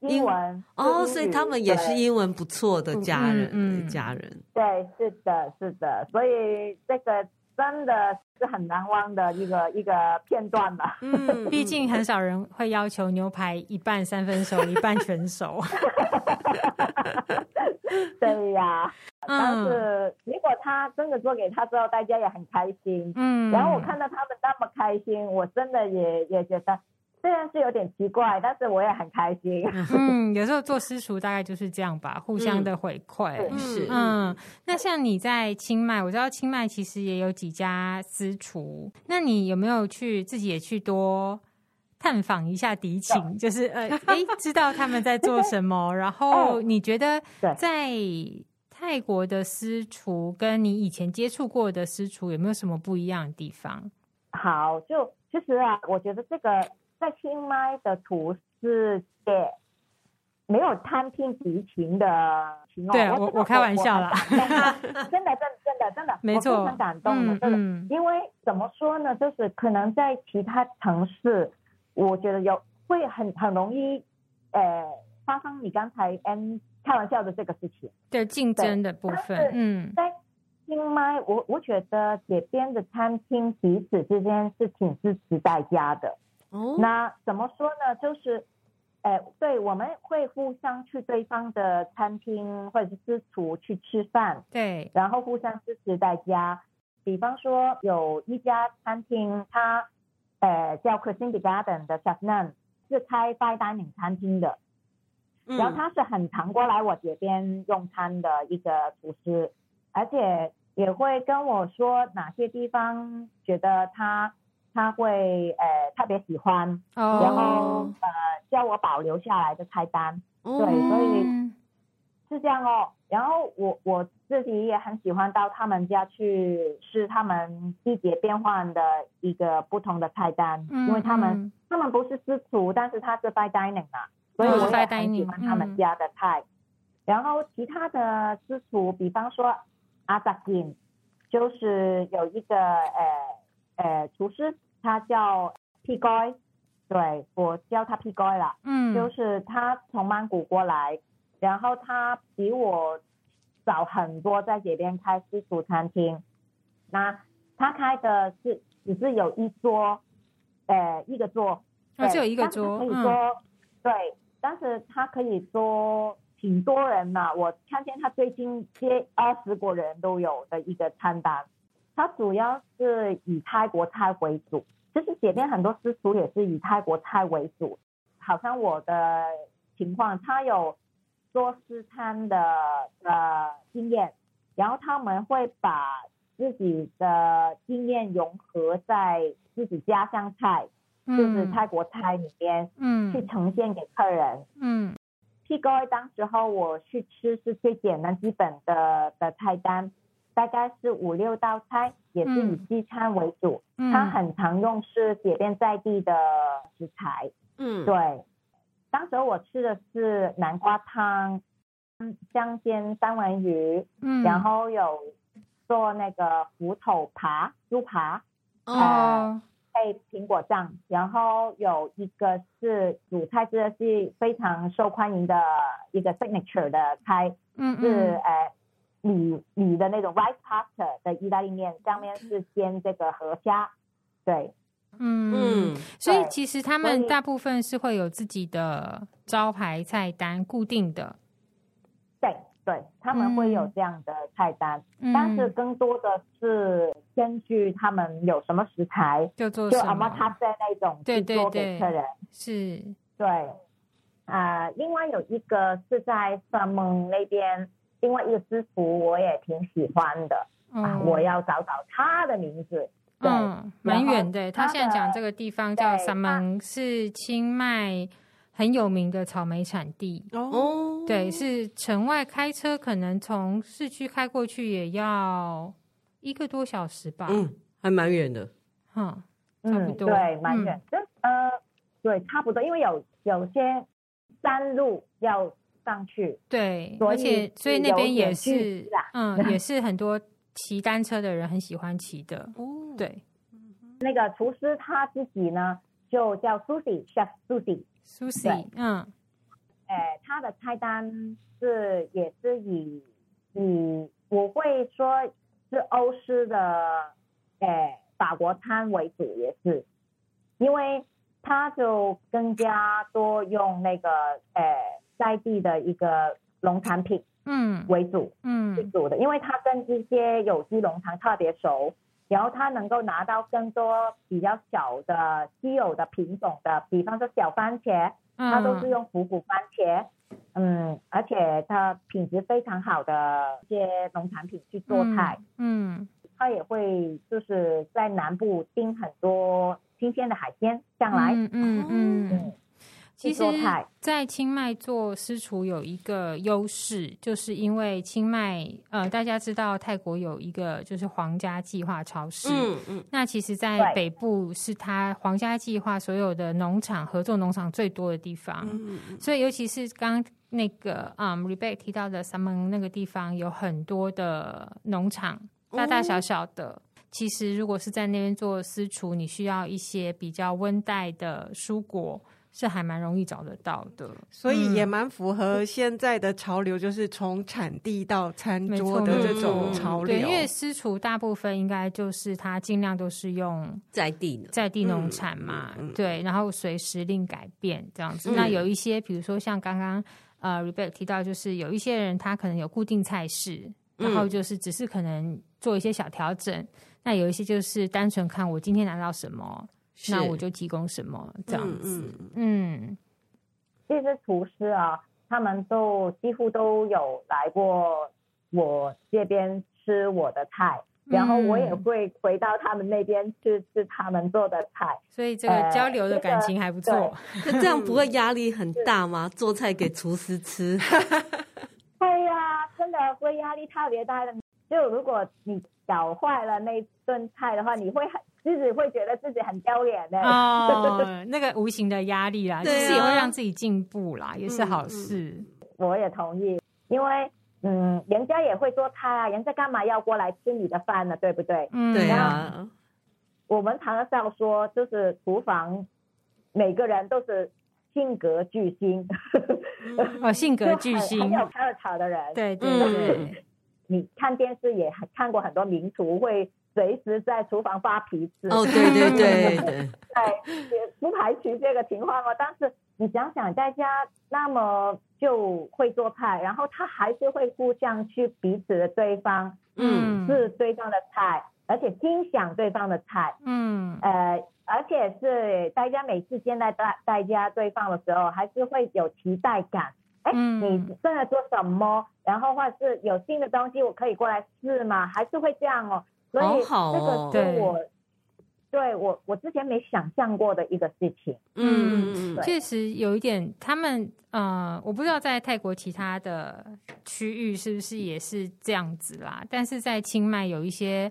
英文哦，所以他们也是英文不错的家人，嗯，嗯。家人。对，是的，是的，所以这个真的是很难忘的一个一个片段吧。嗯，毕竟很少人会要求牛排一半三分熟，一半全熟。(laughs) 对呀，但是如果他真的做给他之后，大家也很开心。嗯，然后我看到他们那么开心，我真的也也觉得。虽然是有点奇怪，但是我也很开心。嗯，(laughs) 有时候做私厨大概就是这样吧，互相的回馈。嗯、是，嗯。那像你在清迈，我知道清迈其实也有几家私厨。那你有没有去自己也去多探访一下敌情？就是呃，(laughs) 哎，知道他们在做什么？(laughs) 然后你觉得在泰国的私厨跟你以前接触过的私厨有没有什么不一样的地方？好，就其实啊，我觉得这个。在清迈的图世界没有贪拼敌情的情况。对我，我开玩笑啦，(laughs) 真的，真的，真的，真的，没错，我非常感动的，真的。嗯，因为怎么说呢，就是可能在其他城市，我觉得有会很很容易，呃，发生你刚才嗯开玩笑的这个事情。对竞争的部分，嗯，在清迈，我我觉得这边的餐厅彼此之间是挺支持大家的。哦，那怎么说呢？就是，呃，对，我们会互相去对方的餐厅或者是私厨去吃饭，对，然后互相支持大家。比方说，有一家餐厅，它呃叫 Crescent Garden 的 Chef Nan 是开 fine dining 餐厅的，然后他是很常过来我这边用餐的一个厨师，而且也会跟我说哪些地方觉得他。他会呃特别喜欢，oh. 然后呃叫我保留下来的菜单，oh. 对，所以是这样哦。然后我我自己也很喜欢到他们家去吃他们季节变换的一个不同的菜单，mm -hmm. 因为他们他们不是私厨，但是他是 fine dining 啊，所以我也很喜欢他们家的菜。Oh, 然后其他的私厨，比方说阿萨金，就是有一个呃呃厨师。他叫 Pigoy，对，我叫他 Pigoy 了，嗯，就是他从曼谷过来，然后他比我早很多在这边开私厨餐厅，那他开的是只是有一桌，呃，一个桌，只有一个桌，可以说、嗯，对，但是他可以说挺多人嘛，我看见他最近接二十个人都有的一个餐单。它主要是以泰国菜为主，就是这边很多私厨也是以泰国菜为主。好像我的情况，他有做私餐的呃经验，然后他们会把自己的经验融合在自己家乡菜，嗯，就是泰国菜里边，嗯，去呈现给客人，嗯。P 哥当时候我去吃是最简单基本的的菜单。大概是五六道菜，也是以西餐为主。嗯，它很常用是这边在地的食材。嗯，对。当时我吃的是南瓜汤，香煎三文鱼，嗯，然后有做那个虎头扒、猪扒，哦，呃，配苹果酱，然后有一个是主菜，这是非常受欢迎的一个 signature 的菜，嗯，嗯，是呃。米米的那种 rice pasta 的意大利面，上面是煎这个河虾，对，嗯，所以其实他们大部分是会有自己的招牌菜单，固定的，对对，他们会有这样的菜单，嗯、但是更多的是根据他们有什么食材就做什么，就 omakase 那种对对对客人，是，对，啊、呃，另外有一个是在三盟那边。另外一个师傅我也挺喜欢的、嗯、啊，我要找找他的名字。嗯，蛮远的。他现在讲这个地方叫三盟，是清迈很有名的草莓产地。哦，对，是城外开车可能从市区开过去也要一个多小时吧。嗯，还蛮远的。哈、嗯，差不多。嗯、对，蛮远。就、嗯、呃，对，差不多，因为有有些山路要。上去，对，而且所以那边也是，嗯，也是很多骑单车的人很喜欢骑的。哦，对，那个厨师他自己呢就叫 Susie Chef Susie Susie，嗯，哎，他的菜单是也是以以我会说是欧式的，哎，法国餐为主，也是，因为他就更加多用那个哎在地的一个农产品，嗯，为主，嗯，为主的，因为他跟这些有机农场特别熟。然后他能够拿到更多比较小的稀有的品种的，比方说小番茄，它都是用复古番茄，嗯，而且它品质非常好的一些农产品去做菜，嗯，他也会就是在南部订很多新鲜的海鲜上来，嗯嗯。嗯。其实，在清迈做私厨有一个优势，就是因为清迈，呃，大家知道泰国有一个就是皇家计划超市，嗯嗯，那其实，在北部是它皇家计划所有的农场合作农场最多的地方，嗯嗯，所以尤其是刚那个啊、um, Rebecca 提到的三门那个地方，有很多的农场，大大小小的。嗯、其实，如果是在那边做私厨，你需要一些比较温带的蔬果。是还蛮容易找得到的，所以也蛮符合现在的潮流，就是从产地到餐桌的这种潮流。对，因为私厨大部分应该就是它尽量都是用在地的在地农产嘛，对，然后随时令改变这样子。那有一些，比如说像刚刚呃 Rebecca 提到，就是有一些人他可能有固定菜式，然后就是只是可能做一些小调整。那有一些就是单纯看我今天拿到什么。那我就提供什么这样子，嗯，嗯，其实厨师啊，他们都几乎都有来过我这边吃我的菜，嗯、然后我也会回到他们那边去吃他们做的菜，(laughs) 所以这个交流的感情还不错。呃这个、(laughs) 这样不会压力很大吗？做菜给厨师吃？(laughs) 对呀、啊，真的会压力特别大的。就如果你搞坏了那顿菜的话，你会很。自己会觉得自己很丢脸的哦，(laughs) 那个无形的压力啦，其实也会让自己进步啦，也是好事。我也同意，因为嗯，人家也会做菜啊，人家干嘛要过来吃你的饭呢？对不对？嗯，对啊。我们常常说，就是厨房每个人都是性格巨星，哦，性格巨星，(laughs) 很有特长的人。对对对，你看电视也看过很多名厨会。随时在厨房发脾气哦，对对对对，对，(laughs) 也不排除这个情况哦。但是你想想，在家那么就会做菜，然后他还是会互相去彼此的对方，嗯，是对方的菜，而且欣赏对方的菜，嗯，呃，而且是大家每次见到大大家对方的时候，还是会有期待感。哎，你正在做什么？然后或者是有新的东西，我可以过来试吗？还是会这样哦。所以这个是我对我我之前没想象过的一个事情。嗯，确实有一点，他们呃，我不知道在泰国其他的区域是不是也是这样子啦。但是在清迈有一些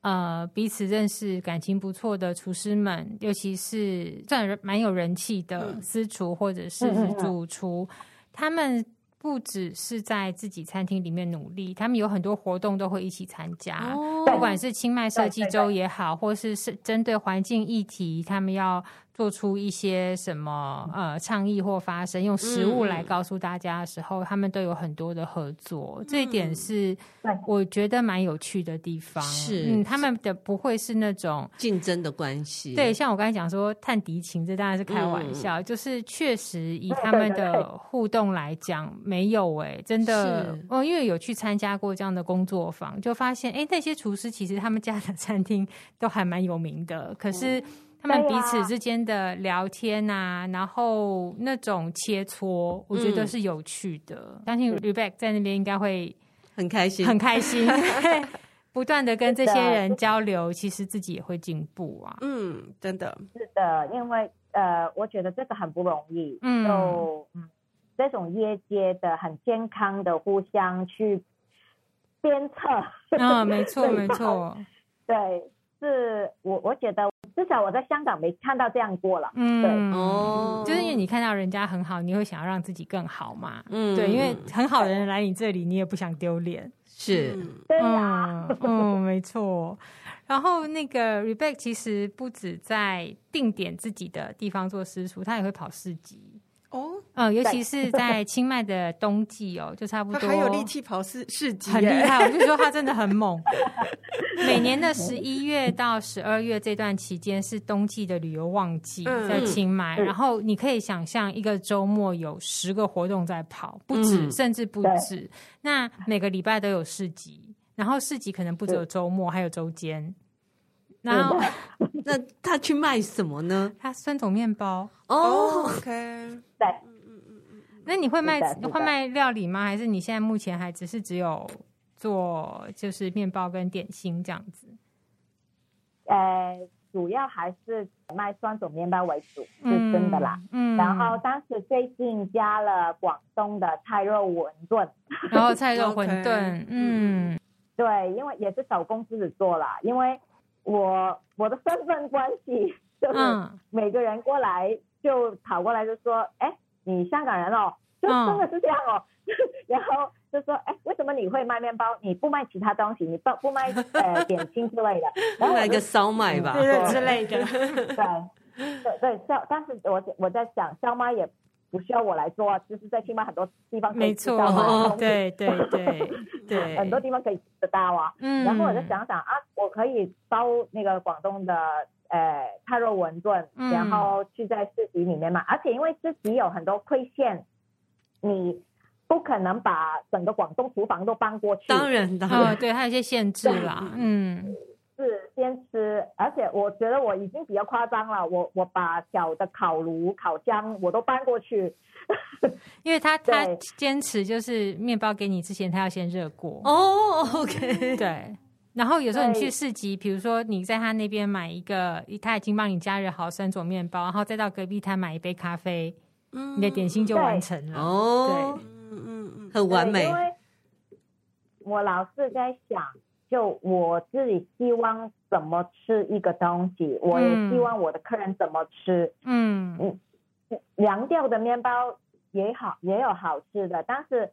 呃彼此认识、感情不错的厨师们，尤其是算蛮有人气的私厨或者是主厨，他们。不只是在自己餐厅里面努力，他们有很多活动都会一起参加，哦、不管是清迈设计周也好，或是是针对环境议题，他们要。做出一些什么呃倡议或发声，用食物来告诉大家的时候，嗯、他们都有很多的合作，嗯、这一点是我觉得蛮有趣的地方。是，嗯，他们的不会是那种竞争的关系。对，像我刚才讲说探敌情，这当然是开玩笑，嗯、就是确实以他们的互动来讲，没有哎、欸，真的。哦，因为有去参加过这样的工作坊，就发现哎、欸，那些厨师其实他们家的餐厅都还蛮有名的，可是。他们彼此之间的聊天啊，然后那种切磋，我觉得是有趣的。相信 Rebecca 在那边应该会很开心，很开心，(laughs) 不断的跟这些人交流，其实自己也会进步啊。嗯，真的是的，因为呃，我觉得这个很不容易。嗯，就嗯，这种业界的很健康的互相去鞭策。啊，没错，没错，对，是我我觉得。至少我在香港没看到这样过了。嗯，对哦，就是因为你看到人家很好，你会想要让自己更好嘛。嗯对，因为很好的人来你这里，你也不想丢脸。是，对呀，嗯，嗯，没错。然后那个 Rebecca 其实不止在定点自己的地方做私塾，他也会跑市集。哦，嗯，尤其是 (laughs) 在清迈的冬季哦，就差不多。他还有力气跑市市集，很厉害。我就说他真的很猛。(laughs) 每年的十一月到十二月这段期间是冬季的旅游旺季，在清迈。然后你可以想象，一个周末有十个活动在跑，不止，甚至不止。那每个礼拜都有市集，然后市集可能不只有周末，还有周间。然后，那他去卖什么呢？他酸种面包哦，OK，对，嗯嗯嗯嗯。那你会卖会卖料理吗？还是你现在目前还只是只有做就是面包跟点心这样子？呃，主要还是卖酸种面包为主，是真的啦。嗯，然后当时最近加了广东的菜肉馄饨，然后菜肉 (laughs) 馄饨，嗯，对，因为也是手工自己做啦，因为。我我的身份关系就是每个人过来就跑过来就说，哎、嗯，你香港人哦，就真的是这样哦。嗯、(laughs) 然后就说，哎，为什么你会卖面包？你不卖其他东西？你不不卖呃点心之类的？然后卖个烧麦吧，对之类的。对 (laughs) 对对，烧。但是我我在想，烧麦也不需要我来做啊，就是在清迈很多地方可以吃到啊。对对对 (laughs) 对，很多地方可以吃得到啊。嗯。然后我就想想啊。我可以包那个广东的呃菜肉馄饨，嗯、然后去在市集里面卖。而且因为市集有很多规限，你不可能把整个广东厨房都搬过去。当然，的，哦、对，还有一些限制啦。嗯，是先吃，而且我觉得我已经比较夸张了。我我把小的烤炉、烤箱我都搬过去，(laughs) 因为他他坚持就是面包给你之前，他要先热过。哦，OK，(laughs) 对。然后有时候你去市集，比如说你在他那边买一个，他已经帮你加热好三种面包，然后再到隔壁摊买一杯咖啡，嗯，你的点心就完成了。哦，对，嗯嗯嗯，很完美。因为我老是在想，就我自己希望怎么吃一个东西，我也希望我的客人怎么吃。嗯嗯，凉掉的面包也好，也有好吃的，但是。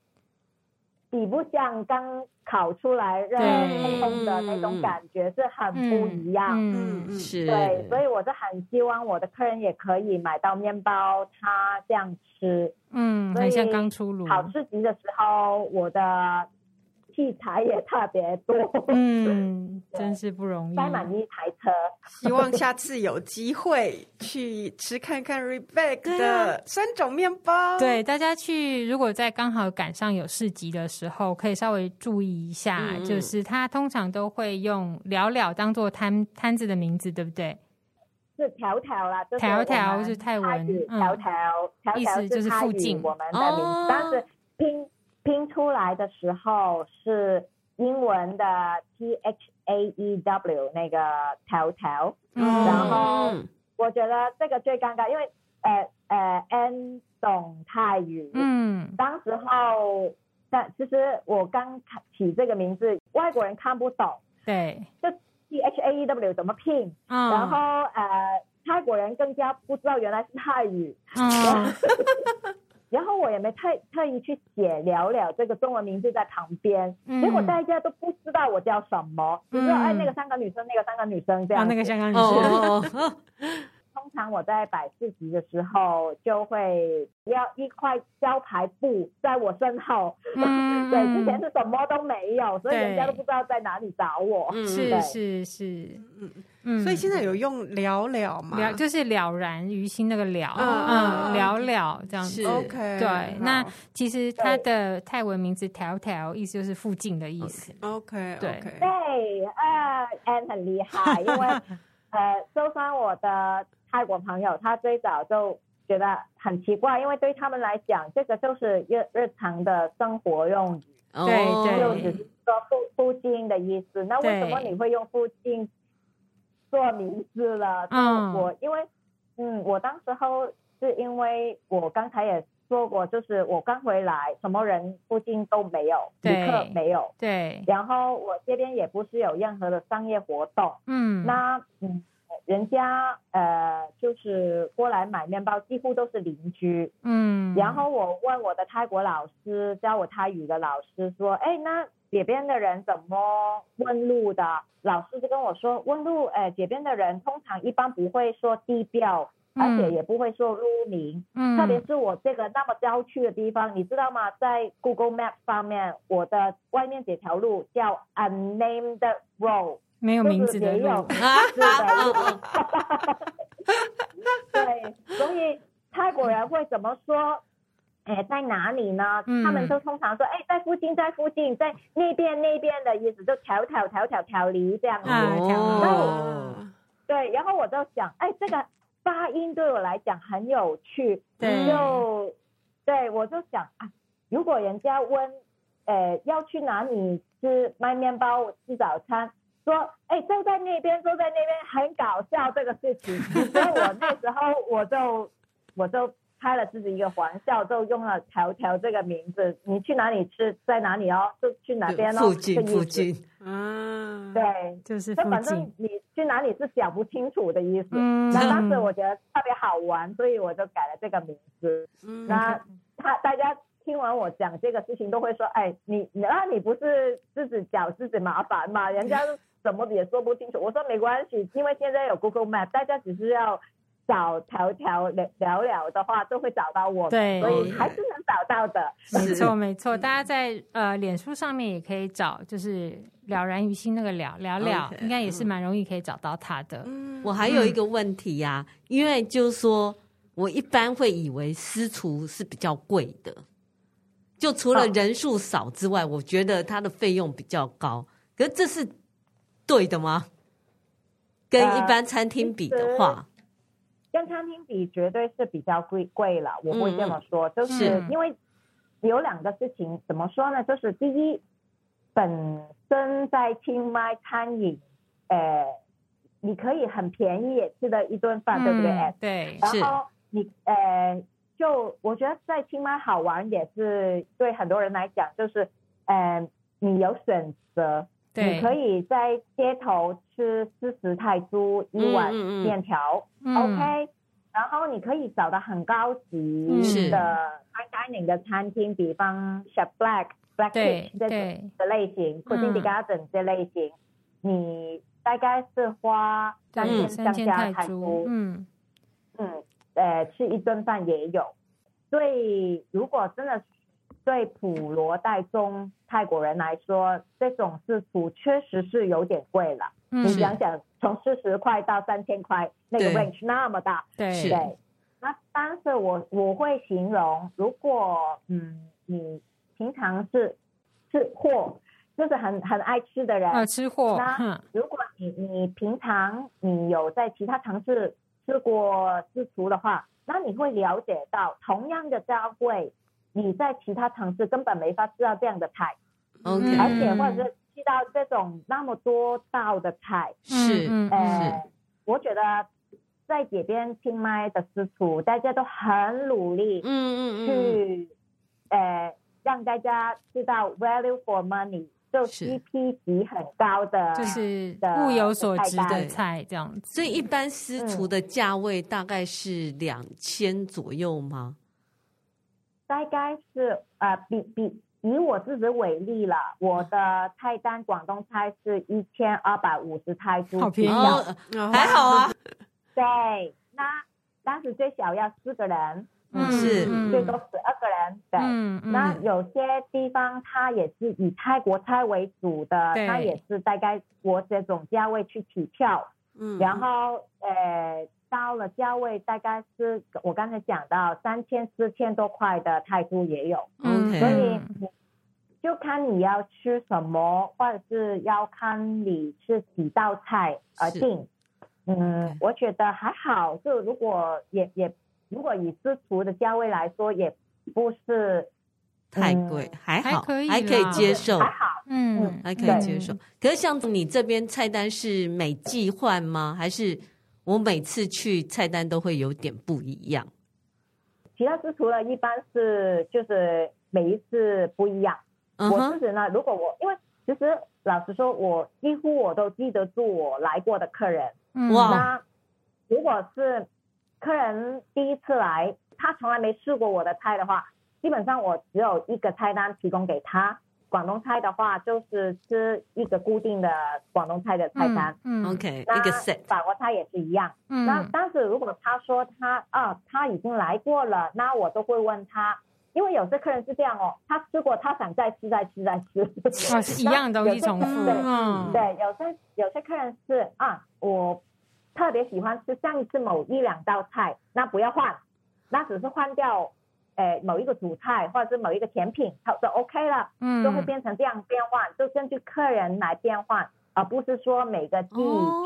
比不像刚烤出来热烘烘的那种感觉是很不一样，嗯嗯，是，对，所以我是很希望我的客人也可以买到面包，他这样吃，嗯，很像刚出炉。好吃极的时候，我的。器材也特别多，嗯，(laughs) 真是不容易，塞满一台车。希望下次有机会去吃看看 Rebecca 的三种面包。对，大家去如果在刚好赶上有市集的时候，可以稍微注意一下，嗯、就是他通常都会用了了当做摊摊子的名字，对不对？是条条啦，条条是泰文，条条，意思就是附近我们的名字，哦、但是拼。拼出来的时候是英文的 T H A E W 那个 Telltale，嗯，然后我觉得这个最尴尬，因为呃呃 N 懂泰语，嗯，当时候但其实我刚起这个名字，外国人看不懂，对，就 T H A E W 怎么拼，嗯，然后呃泰国人更加不知道原来是泰语，嗯。(laughs) 然后我也没特特意去写聊聊这个中文名字在旁边，嗯、结果大家都不知道我叫什么，只知道哎那个香港女生，那个香港女生这样。啊，那个香港女生。哦哦通常我在摆市集的时候，就会要一块招牌布在我身后。嗯，(laughs) 对，之前是什么都没有，所以人家都不知道在哪里找我。嗯，是是是，嗯嗯。所以现在有用了了嘛？了就是了然于心那个了，嗯，了了这样子。OK。对，那其实它的泰文名字 “tel tel” 意思就是附近的意思。OK。对对，呃，Ann 很厉害，因为 (laughs) 呃，就算我的。泰国朋友，他最早就觉得很奇怪，因为对他们来讲，这个就是日日常的生活用语，对对，就只是说附附近的意思。那为什么你会用附近做名字了？嗯，我因为嗯，我当时候是因为我刚才也说过，就是我刚回来，什么人附近都没有，旅客没有，对。然后我这边也不是有任何的商业活动，嗯，那嗯。人家呃就是过来买面包，几乎都是邻居。嗯，然后我问我的泰国老师，教我泰语的老师说，哎，那这边的人怎么问路的？老师就跟我说，问路，哎，这边的人通常一般不会说地标。而且也不会说路名，嗯，特别是我这个那么郊区的地方，你知道吗？在 Google Map 上面，我的外面这条路叫 Unnamed Road，没有名字的路，哈哈哈哈哈。对，所以泰国人会怎么说？哎，在哪里呢？嗯、他们都通常说，哎，在附近，在附近，在那边那边的意思，就条条条条条离这样子。哦、然后，对，然后我就想，哎，这个。发音对我来讲很有趣，对就对我就想啊，如果人家问，呃，要去哪里吃卖面包吃早餐，说，哎，就在那边，就在那边，很搞笑这个事情，(laughs) 所以我那时候我就我就。开了自己一个玩笑，就用了“条条”这个名字。你去哪里吃，在哪里哦，就去哪边哦。附近，附近。啊，对，就是就反正你去哪里是讲不清楚的意思。嗯。那当时我觉得特别好玩，所以我就改了这个名字。嗯。那他大家听完我讲这个事情，都会说：“哎，你那你不是自己找自己麻烦吗？人家怎么也说不清楚。”我说：“没关系，因为现在有 Google Map，大家只是要。”找条条聊聊的话，都会找到我，对，所以还是能找到的。没错，没错。大家在呃脸书上面也可以找，就是了然于心那个了了了，应该也是蛮容易可以找到他的。嗯，我还有一个问题呀，因为就是说我一般会以为私厨是比较贵的，就除了人数少之外，我觉得它的费用比较高。可是这是对的吗？跟一般餐厅比的话？跟餐厅比，绝对是比较贵贵了。我会这么说，嗯、就是因为有两个事情，怎么说呢？就是第一，本身在清迈餐饮，呃，你可以很便宜也吃的一顿饭，嗯、对不对？对。然后你呃，就我觉得在清迈好玩也是对很多人来讲，就是呃，你有选择。对。你可以在街头吃四十泰铢一碗面条、嗯。嗯、，OK，然后你可以找到很高级的 fine dining 的餐厅，比方 Chef Black、Black Fish 这种的类型，Cooking the Garden 这类型，你大概是花三千上下泰铢，嗯。嗯，呃，吃一顿饭也有。所以如果真的。对普罗大众泰国人来说，这种私厨确实是有点贵了。嗯、你想想，从四十块到三千块，那个 range 那么大，对对。那但是我我会形容，如果嗯你平常是吃货，就是很很爱吃的人，啊、吃货。那如果你你平常你有在其他城市吃过私厨的话，那你会了解到，同样的价位。你在其他城市根本没法吃到这样的菜，OK，而且或者是吃到这种那么多道的菜，是，呃，是。我觉得在这边清迈的私厨，大家都很努力，嗯嗯嗯，去，呃，让大家知道 value for money，就 CP 值很高的，就是物有所值的菜这样子。所以一般私厨的价位大概是两千左右吗？大概是呃，比比以我自己为例了，我的菜单广东菜是一千二百五十泰铢，好便宜，还好啊。对，那当时最小要四个人，嗯，是最多十二个人，对。嗯嗯。那有些地方它也是以泰国菜为主的，它也是大概我这种价位去起跳，嗯，然后呃。到了价位大概是我刚才讲到三千四千多块的泰铢也有.所以就看你要吃什么，或者是要看你吃几道菜而定。嗯.我觉得还好，就如果也也如果以私厨的价位来说，也不是太贵，嗯、还好，还可，还可以接受，还好，嗯，还可以接受。可是像你这边菜单是每季换吗？还是？我每次去菜单都会有点不一样，其他私厨呢，一般是就是每一次不一样。Uh huh. 我自己呢，如果我因为其实老实说，我几乎我都记得住我来过的客人。哇、嗯，那如果是客人第一次来，他从来没试过我的菜的话，基本上我只有一个菜单提供给他。广东菜的话，就是吃一个固定的广东菜的菜单。嗯，嗯，OK，一个 set。法国菜也是一样。嗯，那但是如果他说他啊他已经来过了，那我都会问他，因为有些客人是这样哦，他吃过，他想再吃再吃再吃。啊，是一样东西 (laughs) 重复。对，嗯，对，有些有些客人是啊，我特别喜欢吃上一次某一两道菜，那不要换，那只是换掉。诶，某一个主菜或者是某一个甜品，它就 OK 了，嗯，就会变成这样变换，就根据客人来变换，而不是说每个季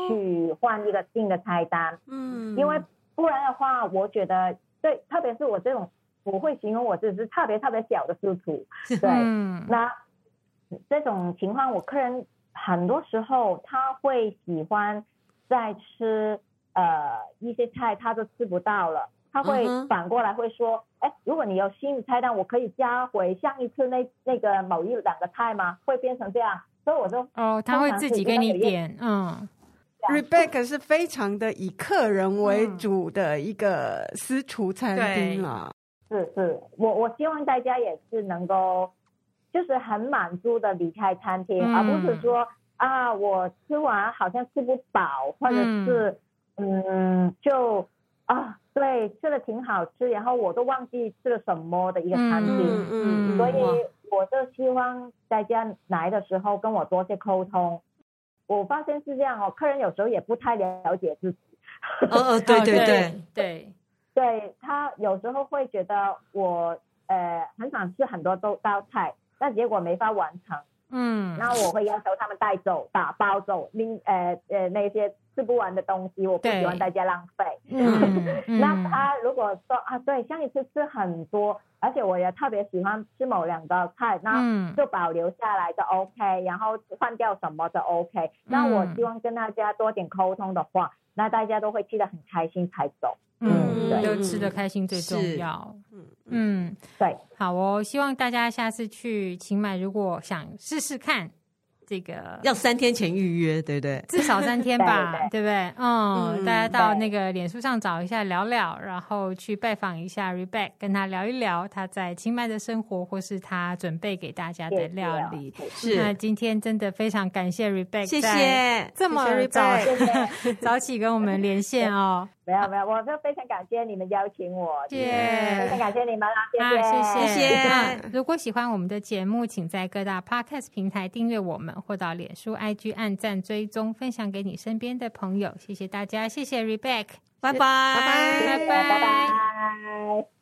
去换一个新的菜单，嗯，因为不然的话，我觉得对，特别是我这种，我会形容我自己是特别特别小的师徒，(laughs) 对，嗯，那这种情况，我客人很多时候他会喜欢在吃呃一些菜，他都吃不到了。他会反过来会说，哎，如果你有新的菜单，我可以加回上一次那那个某一两个菜吗？会变成这样，所以我就哦，他会自己给你点，嗯。Rebecca 是非常的以客人为主的一个私厨餐厅啊。是是，我我希望大家也是能够，就是很满足的离开餐厅，嗯、而不是说啊，我吃完好像吃不饱，或者是嗯，嗯就啊。对，吃的挺好吃，然后我都忘记吃了什么的一个餐厅，嗯，嗯，所以我就希望大家来的时候跟我多些沟通。我发现是这样哦，客人有时候也不太了解自己。哦哦，对对对对，对，对他有时候会觉得我呃很想吃很多道道菜，但结果没法完成。嗯，那我会要求他们带走、打包走，拎呃呃那些吃不完的东西，我不喜欢大家浪费。(laughs) 嗯，那他如果说啊，对，像一次吃很多，而且我也特别喜欢吃某两道菜，那就保留下来就 OK，然后换掉什么就 OK。那我希望跟大家多点沟通的话，那大家都会吃得很开心才走。嗯，对，就吃的开心最重要。嗯嗯，对，好哦，希望大家下次去清迈，如果想试试看。这个要三天前预约，对不对？至少三天吧，(laughs) 对，对，对不对？嗯，嗯，大家到那个脸书上找一下聊聊，然后去拜访一下 Rebecca，跟他聊一聊他在清迈的生活，或是他准备给大家的料理。是，那今天真的非常感谢 Rebecca，谢谢，这么早 (laughs) 早起跟我们连线哦。没有没有，我就非常感谢你们邀请我，谢谢，非常感谢你们啦，谢谢、啊、谢谢。如果喜欢我们的节目，请在各大 Podcast 平台订阅我们，或到脸书、IG 按赞追踪，分享给你身边的朋友。谢谢大家，谢谢 Rebecca，拜拜，拜拜，拜拜。拜拜。